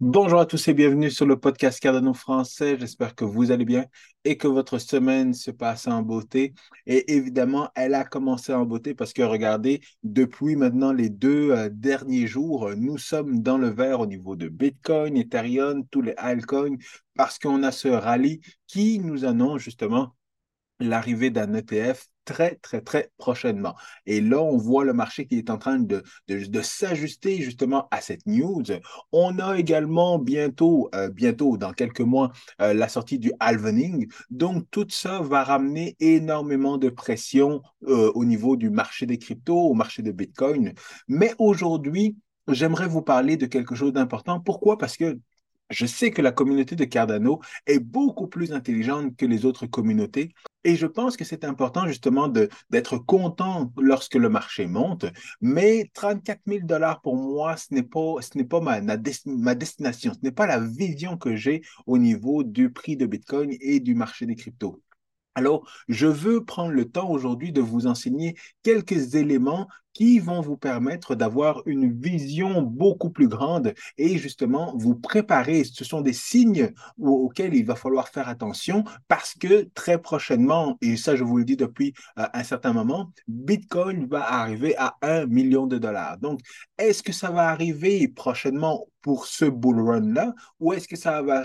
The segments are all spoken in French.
Bonjour à tous et bienvenue sur le podcast Cardano français. J'espère que vous allez bien et que votre semaine se passe en beauté. Et évidemment, elle a commencé en beauté parce que regardez, depuis maintenant les deux euh, derniers jours, nous sommes dans le vert au niveau de Bitcoin, Ethereum, tous les altcoins parce qu'on a ce rallye qui nous annonce justement l'arrivée d'un ETF très, très, très prochainement. Et là, on voit le marché qui est en train de, de, s'ajuster justement à cette news. On a également bientôt, euh, bientôt, dans quelques mois, euh, la sortie du halvening. Donc, tout ça va ramener énormément de pression euh, au niveau du marché des cryptos, au marché de Bitcoin. Mais aujourd'hui, j'aimerais vous parler de quelque chose d'important. Pourquoi? Parce que je sais que la communauté de Cardano est beaucoup plus intelligente que les autres communautés et je pense que c'est important justement d'être content lorsque le marché monte, mais 34 000 dollars pour moi, ce n'est pas, ce pas ma, ma, destination, ce n'est pas la vision que j'ai au niveau du prix de Bitcoin et du marché des cryptos. Alors, je veux prendre le temps aujourd'hui de vous enseigner quelques éléments qui vont vous permettre d'avoir une vision beaucoup plus grande et justement vous préparer. Ce sont des signes auxquels il va falloir faire attention parce que très prochainement, et ça je vous le dis depuis euh, un certain moment, Bitcoin va arriver à un million de dollars. Donc, est-ce que ça va arriver prochainement pour ce bull run-là ou est-ce que, ça va,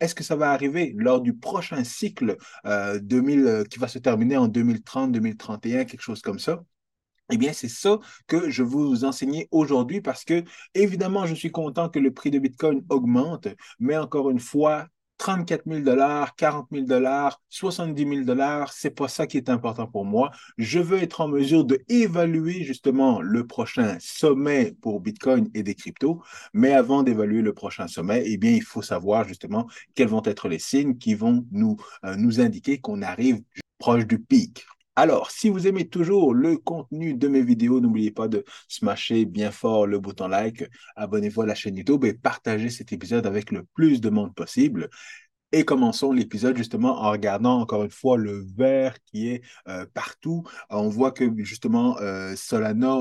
est-ce que ça va arriver lors du prochain cycle 2000, euh, qui va se terminer en 2030, 2031, quelque chose comme ça? Eh bien, c'est ça que je vais vous enseigner aujourd'hui parce que, évidemment, je suis content que le prix de Bitcoin augmente, mais encore une fois, 34 000 dollars, 40 000 dollars, 70 000 dollars, c'est pas ça qui est important pour moi. Je veux être en mesure de évaluer justement le prochain sommet pour Bitcoin et des cryptos. Mais avant d'évaluer le prochain sommet, eh bien, il faut savoir justement quels vont être les signes qui vont nous, euh, nous indiquer qu'on arrive proche du pic. Alors, si vous aimez toujours le contenu de mes vidéos, n'oubliez pas de smasher bien fort le bouton like, abonnez-vous à la chaîne YouTube et partagez cet épisode avec le plus de monde possible. Et commençons l'épisode justement en regardant encore une fois le vert qui est euh, partout. On voit que justement euh, Solana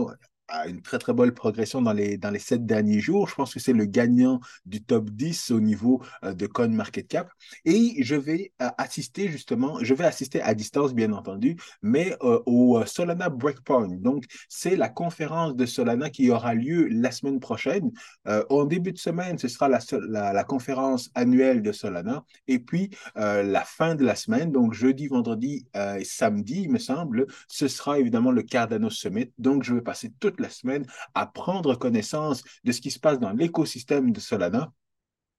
a une très très bonne progression dans les, dans les sept derniers jours. Je pense que c'est le gagnant du top 10 au niveau euh, de Coin Market Cap. Et je vais euh, assister justement, je vais assister à distance bien entendu, mais euh, au Solana Breakpoint. Donc, c'est la conférence de Solana qui aura lieu la semaine prochaine. en début de semaine, ce sera la, la, la conférence annuelle de Solana. Et puis, la fin de la semaine, donc jeudi, vendredi et samedi, il me semble, ce sera évidemment le Cardano Summit. Donc, je vais passer toute la semaine à prendre connaissance de ce qui se passe dans l'écosystème de Solana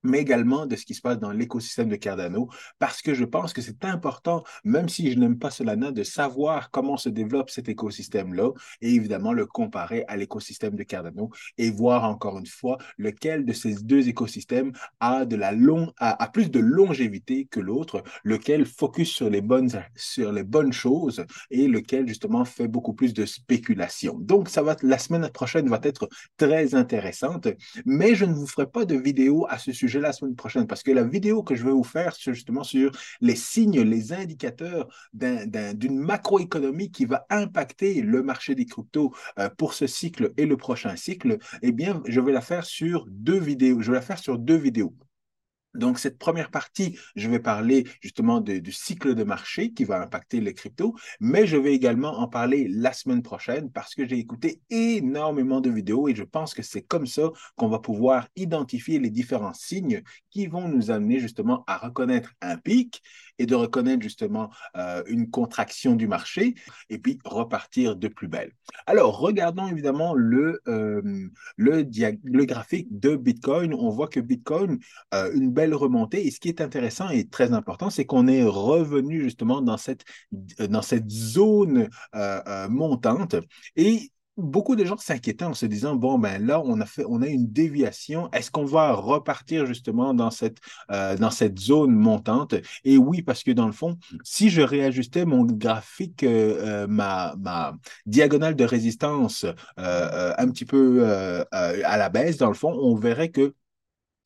mais également de ce qui se passe dans l'écosystème de Cardano, parce que je pense que c'est important, même si je n'aime pas Solana, de savoir comment se développe cet écosystème-là, et évidemment le comparer à l'écosystème de Cardano, et voir encore une fois lequel de ces deux écosystèmes a, de la long, a, plus de longévité que l'autre, lequel focus sur les, bonnes, sur les bonnes choses, et lequel justement fait beaucoup plus de spéculation. Donc, ça va, la semaine prochaine va être très intéressante, mais je ne vous ferai pas de vidéo à ce sujet la semaine prochaine parce que la vidéo que je vais vous faire c'est justement sur les signes, les indicateurs d'une macroéconomie qui va impacter le marché des cryptos euh, pour ce cycle et le prochain cycle, eh bien, je vais la faire sur deux vidéos. Je vais la faire sur deux vidéos. Donc, cette première partie, je vais parler justement du cycle de marché qui va impacter les cryptos, mais je vais également en parler la semaine prochaine parce que j'ai écouté énormément de vidéos et je pense que c'est comme ça qu'on va pouvoir identifier les différents signes qui vont nous amener justement à reconnaître un pic et de reconnaître justement euh, une contraction du marché et puis repartir de plus belle. Alors, regardons évidemment le, euh, le, graphique de Bitcoin. On voit que Bitcoin, euh, une belle remontée. Et ce qui est intéressant et très important, c'est qu'on est revenu justement dans cette, dans cette zone montante. Et beaucoup de gens s'inquiétaient en se disant bon ben là on a fait on a une déviation est-ce qu'on va repartir justement dans cette euh, dans cette zone montante? Et oui parce que dans le fond si je réajustais mon graphique euh, euh, ma, ma diagonale de résistance un petit peu à la baisse dans le fond on verrait que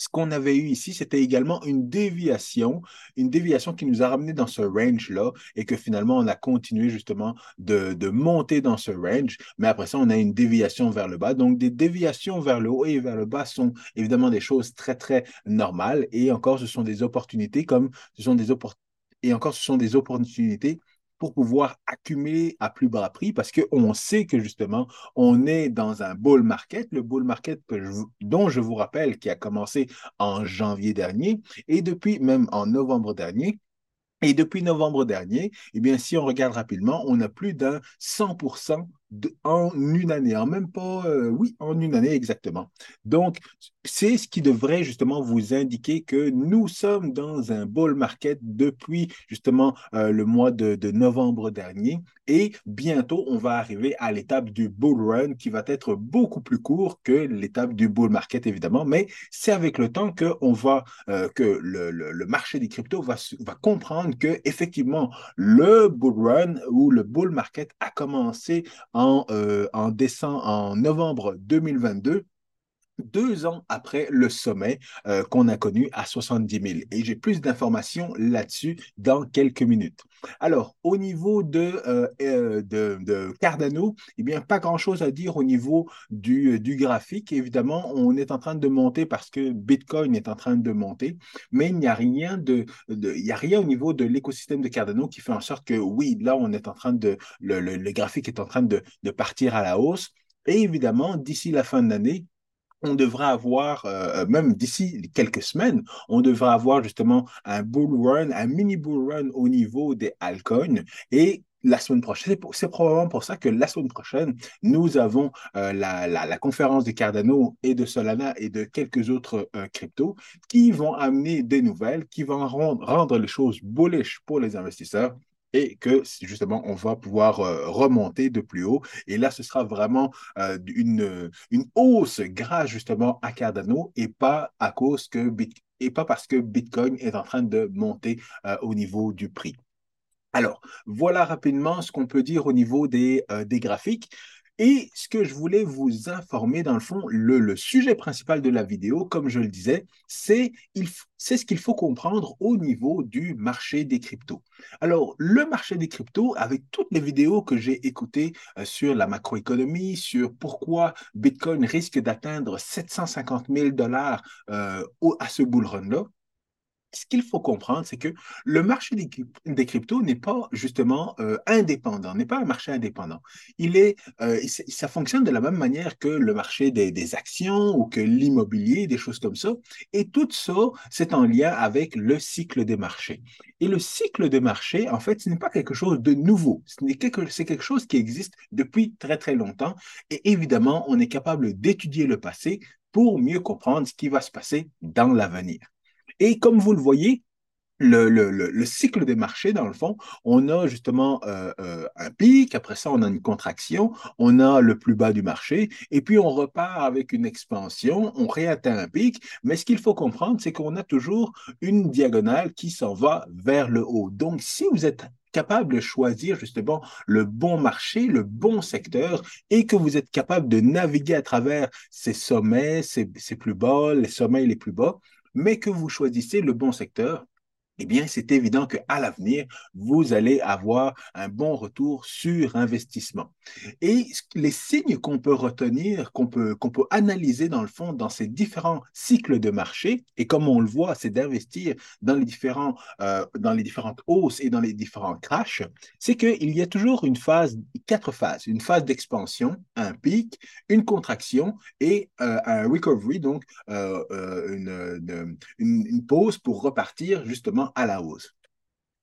ce qu'on avait eu ici, c'était également une déviation, une déviation qui nous a ramené dans ce range-là et que finalement, on a continué justement de, de, monter dans ce range. Mais après ça, on a une déviation vers le bas. Donc, des déviations vers le haut et vers le bas sont évidemment des choses très, très normales. Et encore, ce sont des opportunités comme ce sont des opportunités. Et encore, ce sont des opportunités pour pouvoir accumuler à plus bas prix parce qu'on sait que justement, on est dans un bull market, le bull market dont je vous rappelle qui a commencé en janvier dernier et depuis même en novembre dernier, et depuis novembre dernier, eh bien, si on regarde rapidement, on a plus d'un 100% en une année, en même pas, euh, oui, en une année exactement. Donc, c'est ce qui devrait justement vous indiquer que nous sommes dans un bull market depuis justement euh, le mois de, novembre dernier et bientôt on va arriver à l'étape du bull run qui va être beaucoup plus court que l'étape du bull market évidemment, mais c'est avec le temps que on va euh, que le, le, marché des cryptos va, va comprendre que effectivement le bull run ou le bull market a commencé en euh, en, décembre, en novembre 2022 deux ans après le sommet euh, qu'on a connu à 70 000. Et j'ai plus d'informations là-dessus dans quelques minutes. Alors, au niveau de, euh, de, Cardano, eh bien, pas grand-chose à dire au niveau du, du, graphique. Évidemment, on est en train de monter parce que Bitcoin est en train de monter, mais il n'y a rien de, y a rien au niveau de l'écosystème de Cardano qui fait en sorte que oui, là, on est en train de, le, le graphique est en train de, de partir à la hausse. Et évidemment, d'ici la fin de l'année, on devra avoir, euh, même d'ici quelques semaines, on devra avoir justement un bull run, un mini bull run au niveau des altcoins. Et la semaine prochaine, c'est probablement pour ça que la semaine prochaine, nous avons euh, la, conférence de Cardano et de Solana et de quelques autres euh, cryptos qui vont amener des nouvelles, qui vont rendre, rendre les choses bullish pour les investisseurs et que justement, on va pouvoir euh, remonter de plus haut. Et là, ce sera vraiment euh, une, une hausse grâce justement à Cardano et pas parce que Bitcoin est en train de monter euh, au niveau du prix. Alors, voilà rapidement ce qu'on peut dire au niveau des graphiques. Et ce que je voulais vous informer, dans le fond, le, sujet principal de la vidéo, comme je le disais, c'est ce qu'il faut comprendre au niveau du marché des cryptos. Alors, le marché des cryptos, avec toutes les vidéos que j'ai écoutées euh, sur la macroéconomie, sur pourquoi Bitcoin risque d'atteindre 750 000 dollars euh, à ce bull run-là, ce qu'il faut comprendre, c'est que le marché des, cryptos n'est pas justement euh, indépendant, n'est pas un marché indépendant. Il euh, ça fonctionne de la même manière que le marché des, actions ou que l'immobilier, des choses comme ça. Et tout ça, c'est en lien avec le cycle des marchés. Et le cycle des marchés, en fait, ce n'est pas quelque chose de nouveau. C'est quelque chose qui existe depuis très, très longtemps. Et évidemment, on est capable d'étudier le passé pour mieux comprendre ce qui va se passer dans l'avenir. Et comme vous le voyez, le, cycle des marchés, dans le fond, on a justement euh, euh, un pic, après ça, on a une contraction, on a le plus bas du marché, et puis on repart avec une expansion, on réatteint un pic, mais ce qu'il faut comprendre, c'est qu'on a toujours une diagonale qui s'en va vers le haut. Donc, si vous êtes capable de choisir justement le bon marché, le bon secteur, et que vous êtes capable de naviguer à travers ces sommets, ces, ces plus bas, les sommets les plus bas, mais que vous choisissez le bon secteur, eh bien, c'est évident qu'à l'avenir, vous allez avoir un bon retour sur investissement. Et les signes qu'on peut retenir, qu'on peut, qu'on peut analyser dans le fond, dans ces différents cycles de marché, et comme on le voit, c'est d'investir dans, les euh, dans les différentes hausses et dans les différents crashs, c'est qu'il y a toujours une phase, quatre phases, une phase d'expansion, un pic, une contraction et euh, un recovery, donc euh, une, une pause pour repartir justement à la hausse.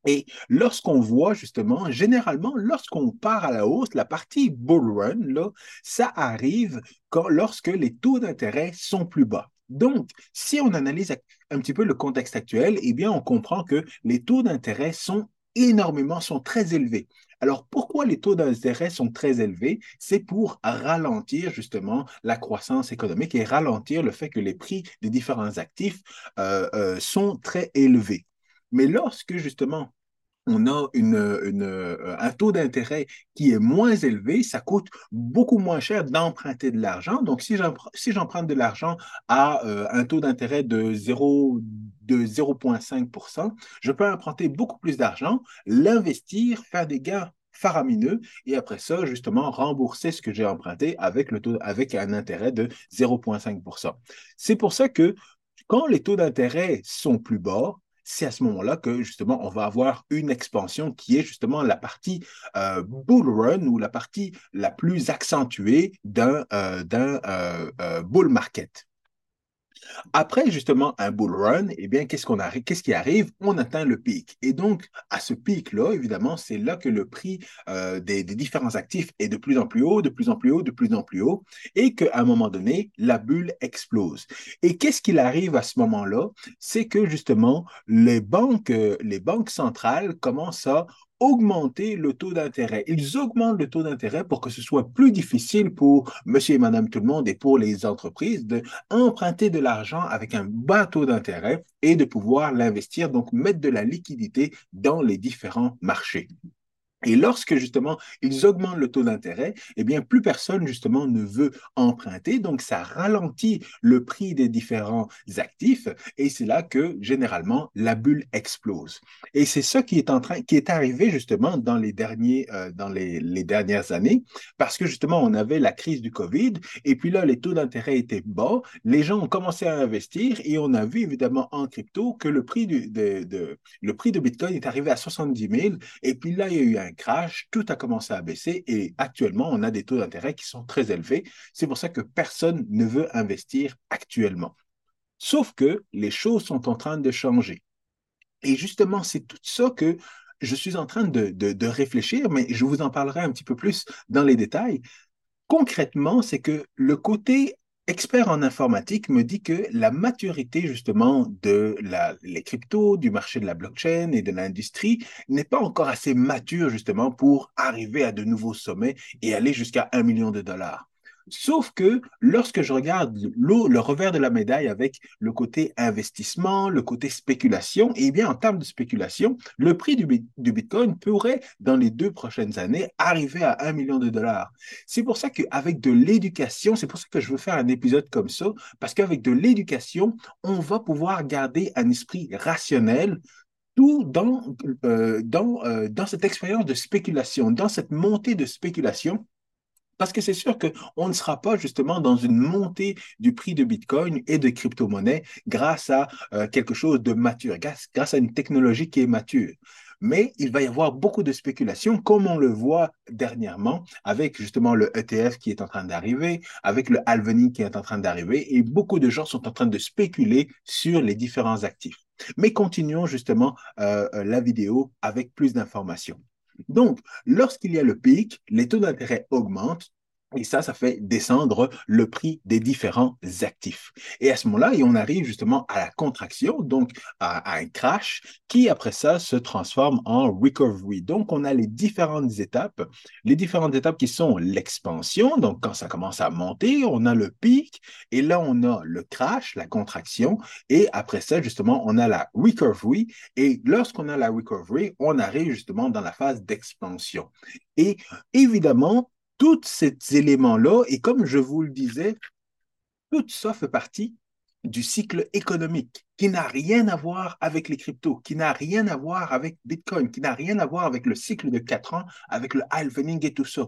Et lorsqu'on voit justement, généralement, lorsqu'on part à la hausse, la partie bull run, là, ça arrive quand, lorsque les taux d'intérêt sont plus bas. Donc, si on analyse un petit peu le contexte actuel, eh bien, on comprend que les taux d'intérêt sont énormément, sont très élevés. Alors, pourquoi les taux d'intérêt sont très élevés? C'est pour ralentir justement la croissance économique et ralentir le fait que les prix des différents actifs euh, euh, sont très élevés. Mais lorsque justement on a euh, un taux d'intérêt qui est moins élevé, ça coûte beaucoup moins cher d'emprunter de l'argent. Donc, si j'emprunte de l'argent à euh, un taux d'intérêt de 0, de 0,5%, je peux emprunter beaucoup plus d'argent, l'investir, faire des gains faramineux et après ça, justement, rembourser ce que j'ai emprunté avec, le taux, avec un intérêt de 0,5%. C'est pour ça que quand les taux d'intérêt sont plus bas, c'est à ce moment-là que justement on va avoir une expansion qui est justement la partie euh, bull run ou la partie la plus accentuée d'un euh, euh, bull market. Après, justement, un bull run, eh bien, qu'est-ce qui arrive? On atteint le pic. Et donc, à ce pic-là, évidemment, c'est là que le prix euh, des, différents actifs est de plus en plus haut, de plus en plus haut, de plus en plus haut, et qu'à un moment donné, la bulle explose. Et qu'est-ce qu'il arrive à ce moment-là? C'est que, justement, les banques, les banques centrales commencent à augmenter le taux d'intérêt. Ils augmentent le taux d'intérêt pour que ce soit plus difficile pour monsieur et madame tout le monde et pour les entreprises d'emprunter de l'argent avec un bas taux d'intérêt et de pouvoir l'investir, donc mettre de la liquidité dans les différents marchés. Et lorsque justement ils augmentent le taux d'intérêt, eh bien plus personne justement ne veut emprunter, donc ça ralentit le prix des différents actifs et c'est là que généralement la bulle explose. Et c'est ça qui est en train, qui est arrivé justement dans les derniers, euh, dans les, dernières années, parce que justement on avait la crise du Covid et puis là les taux d'intérêt étaient bas, les gens ont commencé à investir et on a vu évidemment en crypto que le prix de, le prix de Bitcoin est arrivé à 70 000 et puis là il y a eu un crash, tout a commencé à baisser et actuellement, on a des taux d'intérêt qui sont très élevés. C'est pour ça que personne ne veut investir actuellement. Sauf que les choses sont en train de changer. Et justement, c'est tout ça que je suis en train de, de, réfléchir, mais je vous en parlerai un petit peu plus dans les détails. Concrètement, c'est que le côté expert en informatique me dit que la maturité justement de la, les cryptos, du marché de la blockchain et de l'industrie n'est pas encore assez mature justement pour arriver à de nouveaux sommets et aller jusqu'à un million de dollars. Sauf que lorsque je regarde le revers de la médaille avec le côté investissement, le côté spéculation, eh bien, en termes de spéculation, le prix du, Bitcoin pourrait, dans les deux prochaines années, arriver à un million de dollars. C'est pour ça qu'avec de l'éducation, c'est pour ça que je veux faire un épisode comme ça, parce qu'avec de l'éducation, on va pouvoir garder un esprit rationnel tout dans, euh, euh, dans cette expérience de spéculation, dans cette montée de spéculation parce que c'est sûr qu'on ne sera pas justement dans une montée du prix de Bitcoin et de crypto-monnaies grâce à euh, quelque chose de mature, grâce, à une technologie qui est mature mais il va y avoir beaucoup de spéculation, comme on le voit dernièrement avec justement le ETF qui est en train d'arriver, avec le halvening qui est en train d'arriver, et beaucoup de gens sont en train de spéculer sur les différents actifs. Mais continuons justement euh, euh, la vidéo avec plus d'informations. Donc, lorsqu'il y a le pic, les taux d'intérêt augmentent, et ça, ça fait descendre le prix des différents actifs. Et à ce moment-là, on arrive justement à la contraction, donc à, un crash, qui après ça se transforme en recovery. Donc, on a les différentes étapes, les différentes étapes qui sont l'expansion, donc quand ça commence à monter, on a le pic, et là, on a le crash, la contraction, et après ça, justement, on a la recovery. Et lorsqu'on a la recovery, on arrive justement dans la phase d'expansion. Et évidemment, tous ces éléments-là, et comme je vous le disais, tout ça fait partie du cycle économique qui n'a rien à voir avec les cryptos, qui n'a rien à voir avec Bitcoin, qui n'a rien à voir avec le cycle de quatre ans, avec le halvening et tout ça.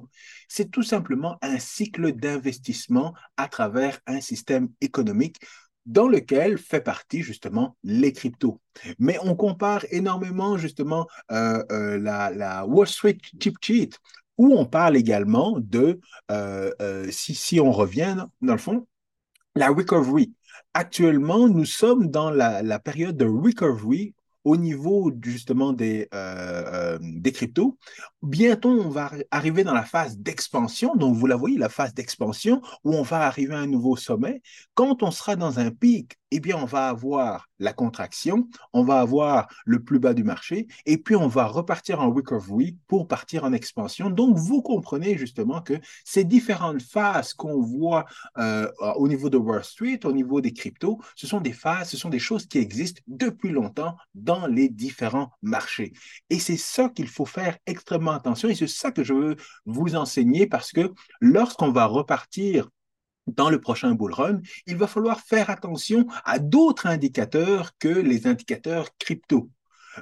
C'est tout simplement un cycle d'investissement à travers un système économique dans lequel fait partie justement les cryptos. Mais on compare énormément justement euh, euh, la, la, Wall Street Cheap Cheat où on parle également de, euh, euh, si, on revient dans le fond, la recovery. Actuellement, nous sommes dans la, période de recovery au niveau justement des, euh, des cryptos. Bientôt, on va arriver dans la phase d'expansion. Donc, vous la voyez, la phase d'expansion où on va arriver à un nouveau sommet. Quand on sera dans un pic eh bien, on va avoir la contraction, on va avoir le plus bas du marché, et puis on va repartir en recovery pour partir en expansion. Donc, vous comprenez justement que ces différentes phases qu'on voit euh, au niveau de Wall Street, au niveau des cryptos, ce sont des phases, ce sont des choses qui existent depuis longtemps dans les différents marchés. Et c'est ça qu'il faut faire extrêmement attention, et c'est ça que je veux vous enseigner parce que lorsqu'on va repartir dans le prochain bull run, il va falloir faire attention à d'autres indicateurs que les indicateurs crypto.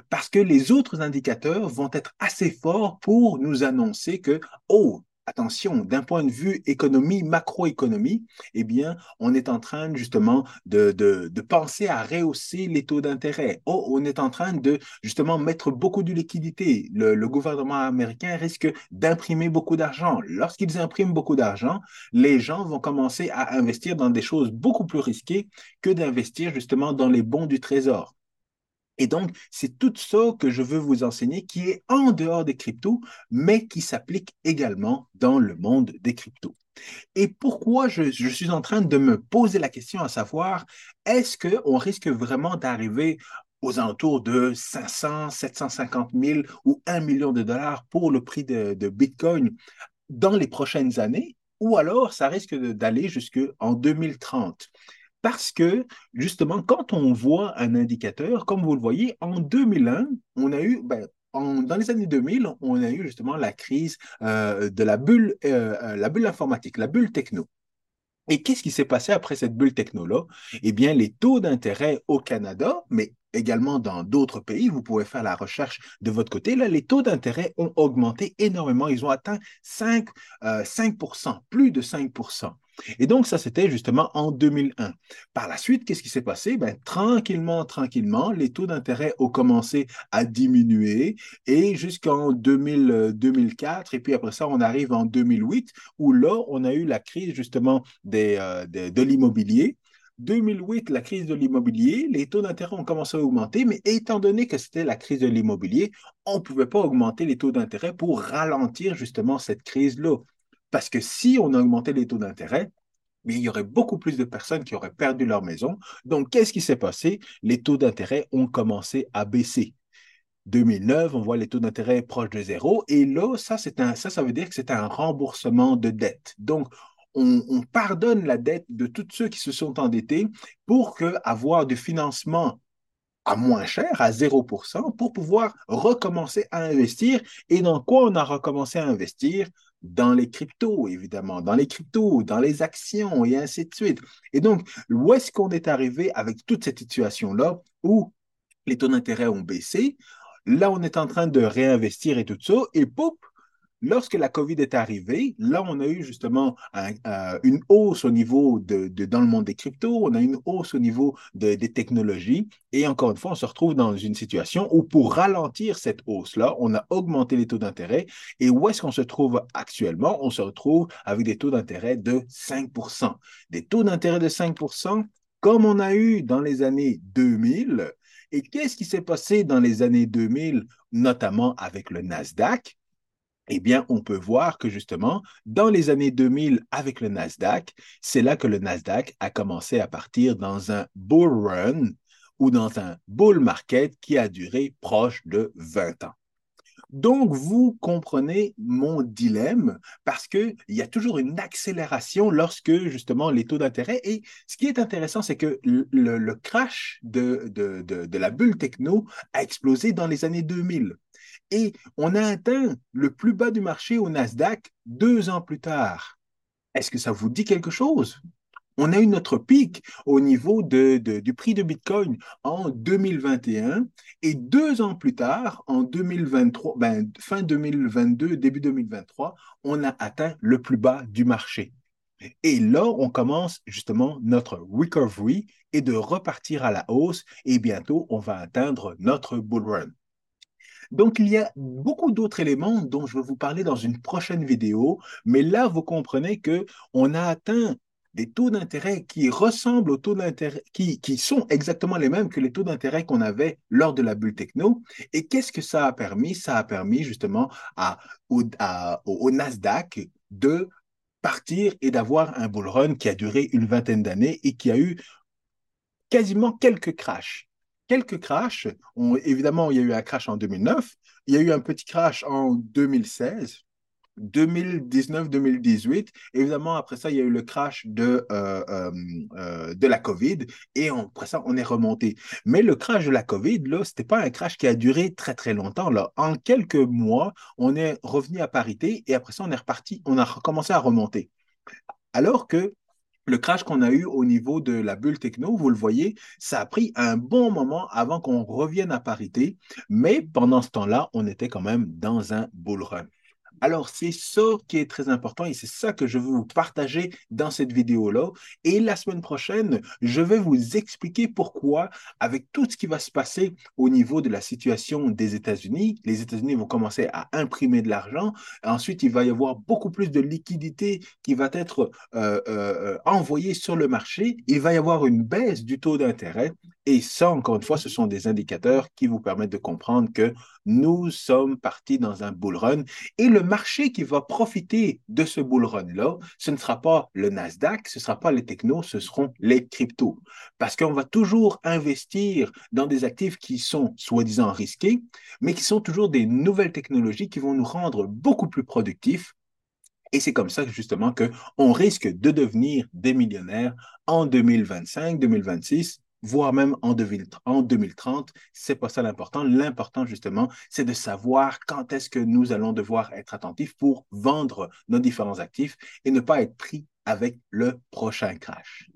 Parce que les autres indicateurs vont être assez forts pour nous annoncer que, oh, attention, d'un point de vue économie, macroéconomie, eh bien, on est en train justement de, penser à rehausser les taux d'intérêt. Oh, on est en train de justement mettre beaucoup de liquidités. Le, le gouvernement américain risque d'imprimer beaucoup d'argent. Lorsqu'ils impriment beaucoup d'argent, les gens vont commencer à investir dans des choses beaucoup plus risquées que d'investir justement dans les bons du trésor. Et donc, c'est tout ça que je veux vous enseigner qui est en dehors des cryptos, mais qui s'applique également dans le monde des cryptos. Et pourquoi je, suis en train de me poser la question à savoir, est-ce qu'on risque vraiment d'arriver aux alentours de 500, 750 000 ou 1 million de dollars pour le prix de, de Bitcoin dans les prochaines années, ou alors ça risque d'aller jusqu'en 2030. Parce que, justement, quand on voit un indicateur, comme vous le voyez, en 2001, on a eu, ben, dans les années 2000, on a eu justement la crise euh, de la bulle, euh, euh, la bulle informatique, la bulle techno. Et qu'est-ce qui s'est passé après cette bulle techno-là? Eh bien, les taux d'intérêt au Canada, mais également dans d'autres pays, vous pouvez faire la recherche de votre côté, là, les taux d'intérêt ont augmenté énormément. Ils ont atteint 5, 5%, plus de 5%. Et donc, ça, c'était justement en 2001. Par la suite, qu'est-ce qui s'est passé? Ben, tranquillement, tranquillement, les taux d'intérêt ont commencé à diminuer et jusqu'en 2004, et puis après ça, on arrive en 2008, où là, on a eu la crise justement euh, de l'immobilier. 2008, la crise de l'immobilier, les taux d'intérêt ont commencé à augmenter, mais étant donné que c'était la crise de l'immobilier, on ne pouvait pas augmenter les taux d'intérêt pour ralentir justement cette crise-là. Parce que si on augmentait les taux d'intérêt, il y aurait beaucoup plus de personnes qui auraient perdu leur maison. Donc, qu'est-ce qui s'est passé? Les taux d'intérêt ont commencé à baisser. 2009, on voit les taux d'intérêt proches de zéro. Et là, ça, ça, veut dire que c'est un remboursement de dette. Donc, on, on, pardonne la dette de tous ceux qui se sont endettés pour avoir du financement à moins cher, à 0%, pour pouvoir recommencer à investir. Et dans quoi on a recommencé à investir? Dans les cryptos, évidemment, dans les cryptos, dans les actions et ainsi de suite. Et donc, où est-ce qu'on est arrivé avec toute cette situation-là où les taux d'intérêt ont baissé? Là, on est en train de réinvestir et tout ça, et pop, Lorsque la COVID est arrivée, là, on a eu justement euh, une hausse au niveau de, dans le monde des cryptos, on a une hausse au niveau des technologies. Et encore une fois, on se retrouve dans une situation où pour ralentir cette hausse-là, on a augmenté les taux d'intérêt. Et où est-ce qu'on se trouve actuellement? On se retrouve avec des taux d'intérêt de 5% Des taux d'intérêt de 5% comme on a eu dans les années 2000. Et qu'est-ce qui s'est passé dans les années 2000, notamment avec le Nasdaq? Eh bien, on peut voir que justement, dans les années 2000, avec le Nasdaq, c'est là que le Nasdaq a commencé à partir dans un bull run ou dans un bull market qui a duré proche de 20 ans. Donc, vous comprenez mon dilemme parce qu'il y a toujours une accélération lorsque justement les taux d'intérêt. Et ce qui est intéressant, c'est que le, crash de, la bulle techno a explosé dans les années 2000. Et on a atteint le plus bas du marché au Nasdaq deux ans plus tard. Est-ce que ça vous dit quelque chose? On a eu notre pic au niveau du prix de Bitcoin en 2021 et deux ans plus tard, en 2023, ben, fin 2022, début 2023, on a atteint le plus bas du marché. Et là, on commence justement notre recovery et de repartir à la hausse et bientôt, on va atteindre notre bull run. Donc, il y a beaucoup d'autres éléments dont je vais vous parler dans une prochaine vidéo, mais là, vous comprenez que on a atteint des taux d'intérêt qui ressemblent aux taux d'intérêt, qui, sont exactement les mêmes que les taux d'intérêt qu'on avait lors de la bulle techno. Et qu'est-ce que ça a permis? Ça a permis justement au, Nasdaq de partir et d'avoir un bull run qui a duré une vingtaine d'années et qui a eu quasiment quelques crashs. Quelques crashs. évidemment, il y a eu un crash en 2009, il y a eu un petit crash en 2016. 2019-2018. Évidemment, après ça, il y a eu le crash de, euh, euh, euh, de la COVID et après ça, on est remonté. Mais le crash de la COVID, là, ce n'était pas un crash qui a duré très, très longtemps. Là. En quelques mois, on est revenu à parité et après ça, on est reparti, on a recommencé à remonter. Alors que le crash qu'on a eu au niveau de la bulle techno, vous le voyez, ça a pris un bon moment avant qu'on revienne à parité, mais pendant ce temps-là, on était quand même dans un bull run. Alors, c'est ça qui est très important et c'est ça que je veux vous partager dans cette vidéo-là. Et la semaine prochaine, je vais vous expliquer pourquoi, avec tout ce qui va se passer au niveau de la situation des États-Unis, les États-Unis vont commencer à imprimer de l'argent. Ensuite, il va y avoir beaucoup plus de liquidités qui va être euh, euh, envoyée sur le marché. Il va y avoir une baisse du taux d'intérêt. Et ça, encore une fois, ce sont des indicateurs qui vous permettent de comprendre que nous sommes partis dans un bull run. Et le marché qui va profiter de ce bull run-là, ce ne sera pas le Nasdaq, ce ne sera pas les technos, ce seront les cryptos. Parce qu'on va toujours investir dans des actifs qui sont soi-disant risqués, mais qui sont toujours des nouvelles technologies qui vont nous rendre beaucoup plus productifs et c'est comme ça justement qu'on risque de devenir des millionnaires en 2025, 2026 voire même en, 2030. C'est pas ça l'important. L'important, justement, c'est de savoir quand est-ce que nous allons devoir être attentifs pour vendre nos différents actifs et ne pas être pris avec le prochain crash.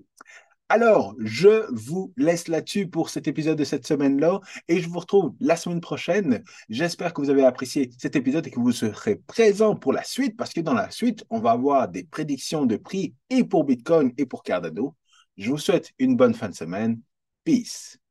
Alors, je vous laisse là-dessus pour cet épisode de cette semaine-là et je vous retrouve la semaine prochaine. J'espère que vous avez apprécié cet épisode et que vous serez présents pour la suite parce que dans la suite, on va avoir des prédictions de prix et pour Bitcoin et pour Cardano. Je vous souhaite une bonne fin de semaine Peace.